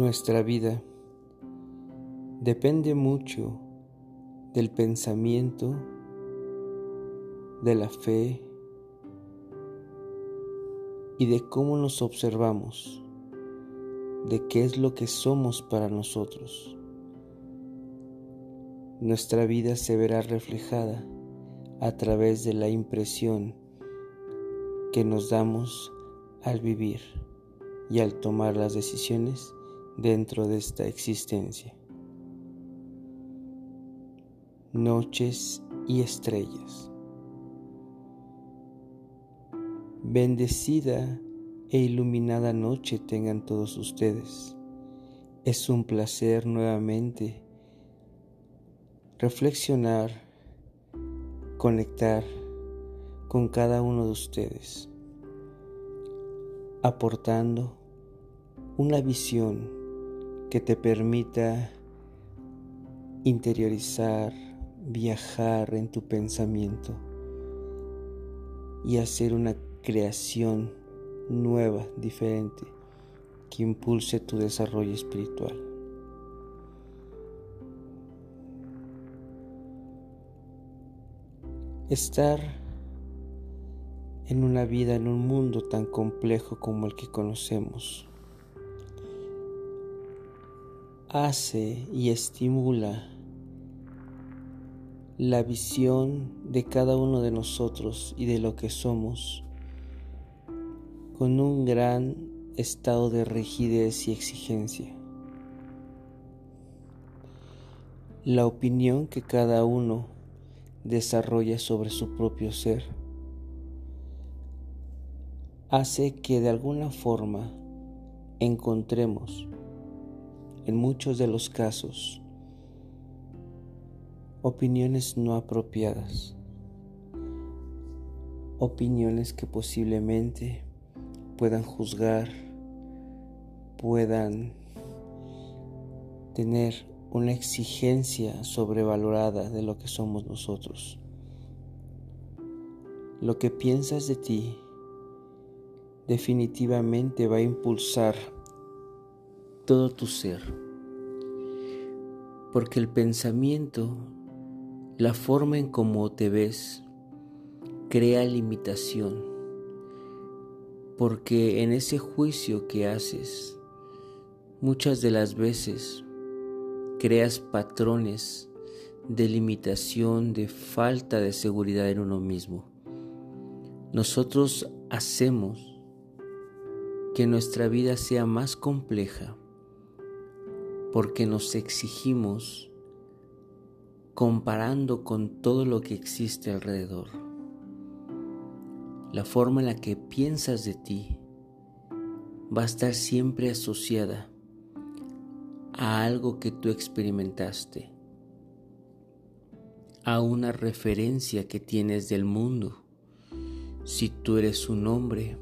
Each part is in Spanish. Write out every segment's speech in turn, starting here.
Nuestra vida depende mucho del pensamiento, de la fe y de cómo nos observamos, de qué es lo que somos para nosotros. Nuestra vida se verá reflejada a través de la impresión que nos damos al vivir y al tomar las decisiones dentro de esta existencia. Noches y estrellas. Bendecida e iluminada noche tengan todos ustedes. Es un placer nuevamente reflexionar, conectar con cada uno de ustedes, aportando una visión que te permita interiorizar, viajar en tu pensamiento y hacer una creación nueva, diferente, que impulse tu desarrollo espiritual. Estar en una vida, en un mundo tan complejo como el que conocemos, hace y estimula la visión de cada uno de nosotros y de lo que somos con un gran estado de rigidez y exigencia. La opinión que cada uno desarrolla sobre su propio ser hace que de alguna forma encontremos en muchos de los casos, opiniones no apropiadas, opiniones que posiblemente puedan juzgar, puedan tener una exigencia sobrevalorada de lo que somos nosotros. Lo que piensas de ti definitivamente va a impulsar todo tu ser. Porque el pensamiento, la forma en cómo te ves, crea limitación. Porque en ese juicio que haces, muchas de las veces creas patrones de limitación, de falta de seguridad en uno mismo. Nosotros hacemos que nuestra vida sea más compleja porque nos exigimos comparando con todo lo que existe alrededor. La forma en la que piensas de ti va a estar siempre asociada a algo que tú experimentaste, a una referencia que tienes del mundo. Si tú eres un hombre,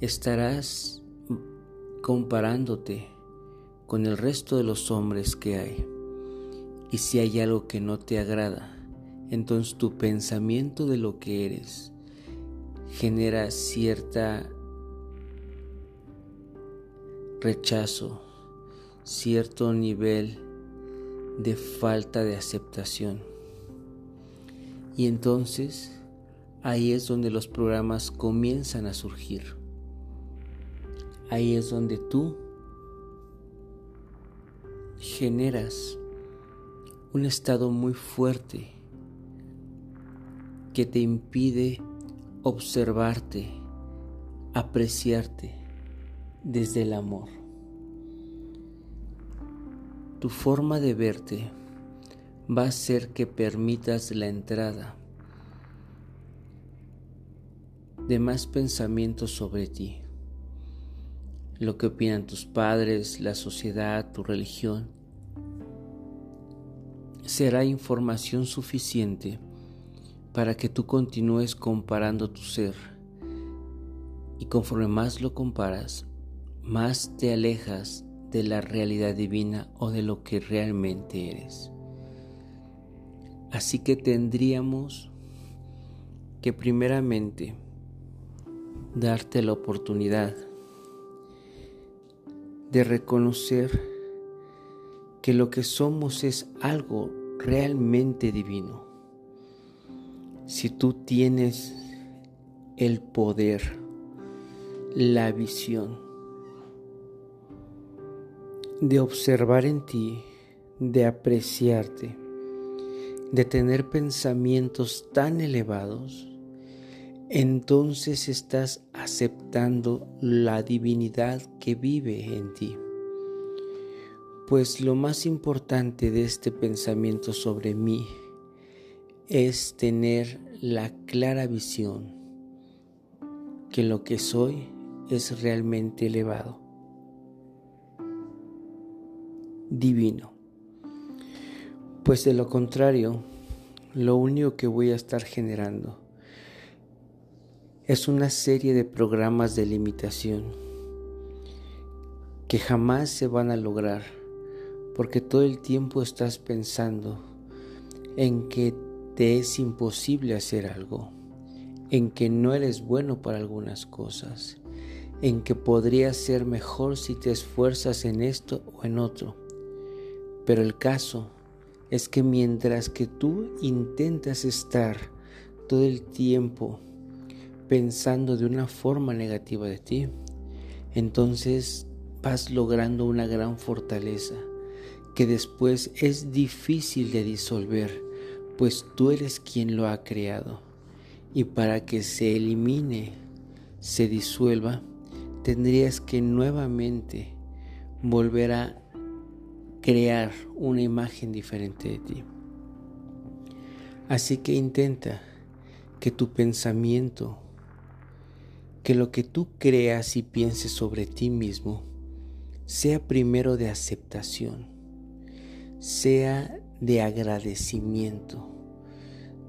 estarás comparándote con el resto de los hombres que hay. Y si hay algo que no te agrada, entonces tu pensamiento de lo que eres genera cierta rechazo, cierto nivel de falta de aceptación. Y entonces ahí es donde los programas comienzan a surgir. Ahí es donde tú generas un estado muy fuerte que te impide observarte, apreciarte desde el amor. Tu forma de verte va a hacer que permitas la entrada de más pensamientos sobre ti lo que opinan tus padres, la sociedad, tu religión, será información suficiente para que tú continúes comparando tu ser. Y conforme más lo comparas, más te alejas de la realidad divina o de lo que realmente eres. Así que tendríamos que primeramente darte la oportunidad de reconocer que lo que somos es algo realmente divino. Si tú tienes el poder, la visión de observar en ti, de apreciarte, de tener pensamientos tan elevados, entonces estás aceptando la divinidad que vive en ti. Pues lo más importante de este pensamiento sobre mí es tener la clara visión que lo que soy es realmente elevado, divino. Pues de lo contrario, lo único que voy a estar generando es una serie de programas de limitación que jamás se van a lograr porque todo el tiempo estás pensando en que te es imposible hacer algo, en que no eres bueno para algunas cosas, en que podrías ser mejor si te esfuerzas en esto o en otro. Pero el caso es que mientras que tú intentas estar todo el tiempo pensando de una forma negativa de ti, entonces vas logrando una gran fortaleza que después es difícil de disolver, pues tú eres quien lo ha creado. Y para que se elimine, se disuelva, tendrías que nuevamente volver a crear una imagen diferente de ti. Así que intenta que tu pensamiento que lo que tú creas y pienses sobre ti mismo sea primero de aceptación, sea de agradecimiento,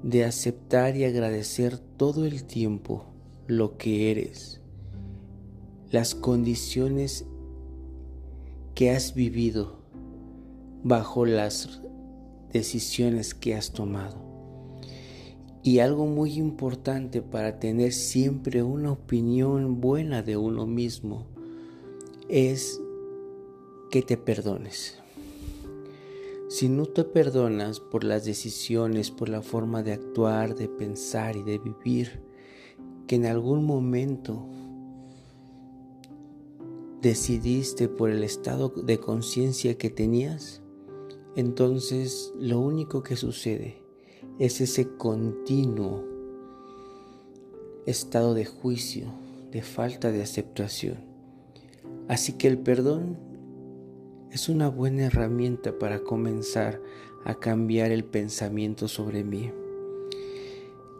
de aceptar y agradecer todo el tiempo lo que eres, las condiciones que has vivido bajo las decisiones que has tomado. Y algo muy importante para tener siempre una opinión buena de uno mismo es que te perdones. Si no te perdonas por las decisiones, por la forma de actuar, de pensar y de vivir, que en algún momento decidiste por el estado de conciencia que tenías, entonces lo único que sucede es ese continuo estado de juicio, de falta de aceptación. Así que el perdón es una buena herramienta para comenzar a cambiar el pensamiento sobre mí.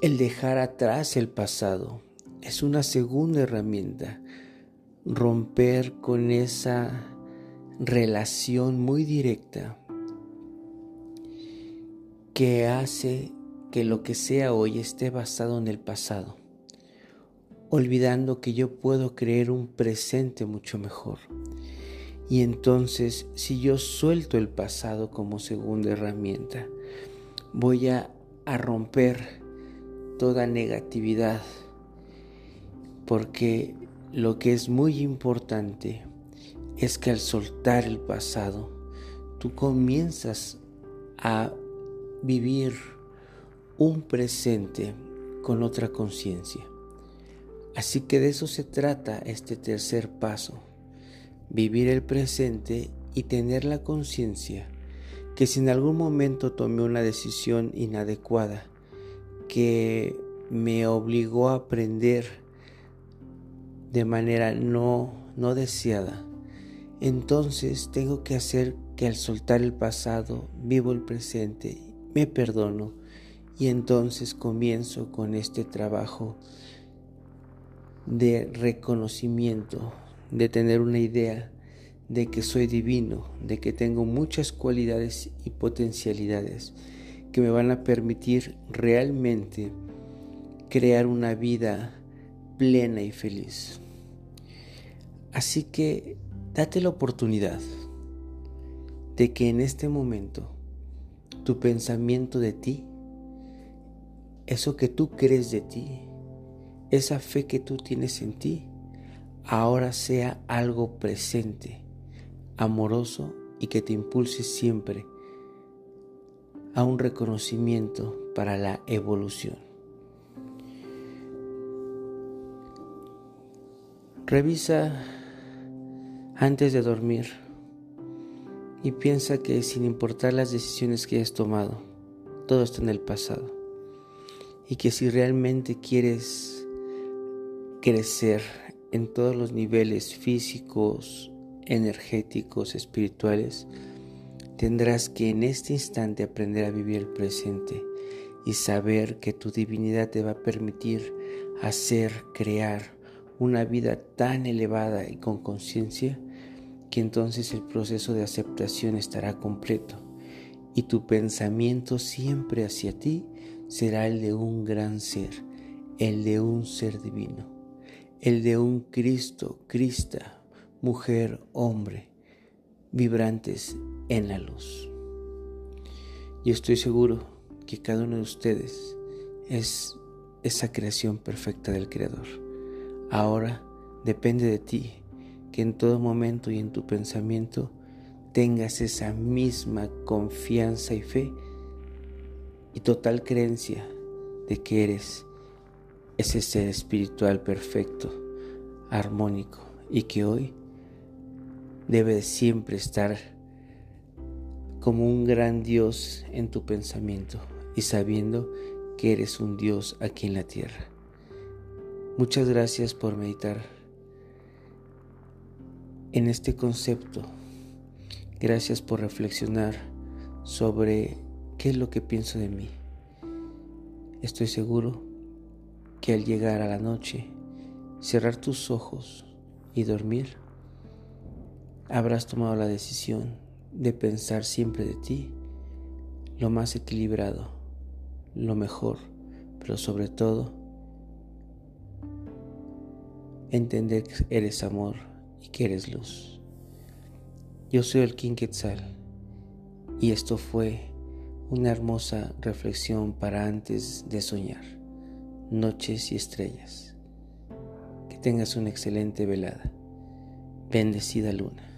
El dejar atrás el pasado es una segunda herramienta. Romper con esa relación muy directa que hace que lo que sea hoy esté basado en el pasado, olvidando que yo puedo creer un presente mucho mejor. Y entonces, si yo suelto el pasado como segunda herramienta, voy a, a romper toda negatividad, porque lo que es muy importante es que al soltar el pasado, tú comienzas a vivir un presente con otra conciencia. Así que de eso se trata este tercer paso, vivir el presente y tener la conciencia que si en algún momento tomé una decisión inadecuada que me obligó a aprender de manera no, no deseada, entonces tengo que hacer que al soltar el pasado vivo el presente me perdono y entonces comienzo con este trabajo de reconocimiento, de tener una idea de que soy divino, de que tengo muchas cualidades y potencialidades que me van a permitir realmente crear una vida plena y feliz. Así que date la oportunidad de que en este momento tu pensamiento de ti, eso que tú crees de ti, esa fe que tú tienes en ti, ahora sea algo presente, amoroso y que te impulse siempre a un reconocimiento para la evolución. Revisa antes de dormir y piensa que sin importar las decisiones que hayas tomado, todo está en el pasado. Y que si realmente quieres crecer en todos los niveles físicos, energéticos, espirituales, tendrás que en este instante aprender a vivir el presente y saber que tu divinidad te va a permitir hacer, crear una vida tan elevada y con conciencia que entonces el proceso de aceptación estará completo y tu pensamiento siempre hacia ti será el de un gran ser, el de un ser divino, el de un Cristo, Crista, mujer, hombre, vibrantes en la luz. Y estoy seguro que cada uno de ustedes es esa creación perfecta del Creador. Ahora depende de ti que en todo momento y en tu pensamiento tengas esa misma confianza y fe y total creencia de que eres ese ser espiritual perfecto, armónico y que hoy debe siempre estar como un gran Dios en tu pensamiento y sabiendo que eres un Dios aquí en la tierra. Muchas gracias por meditar en este concepto. Gracias por reflexionar sobre qué es lo que pienso de mí. Estoy seguro que al llegar a la noche, cerrar tus ojos y dormir, habrás tomado la decisión de pensar siempre de ti lo más equilibrado, lo mejor, pero sobre todo entender que eres amor y que eres luz. Yo soy el King Quetzal y esto fue una hermosa reflexión para antes de soñar, noches y estrellas. Que tengas una excelente velada. Bendecida luna.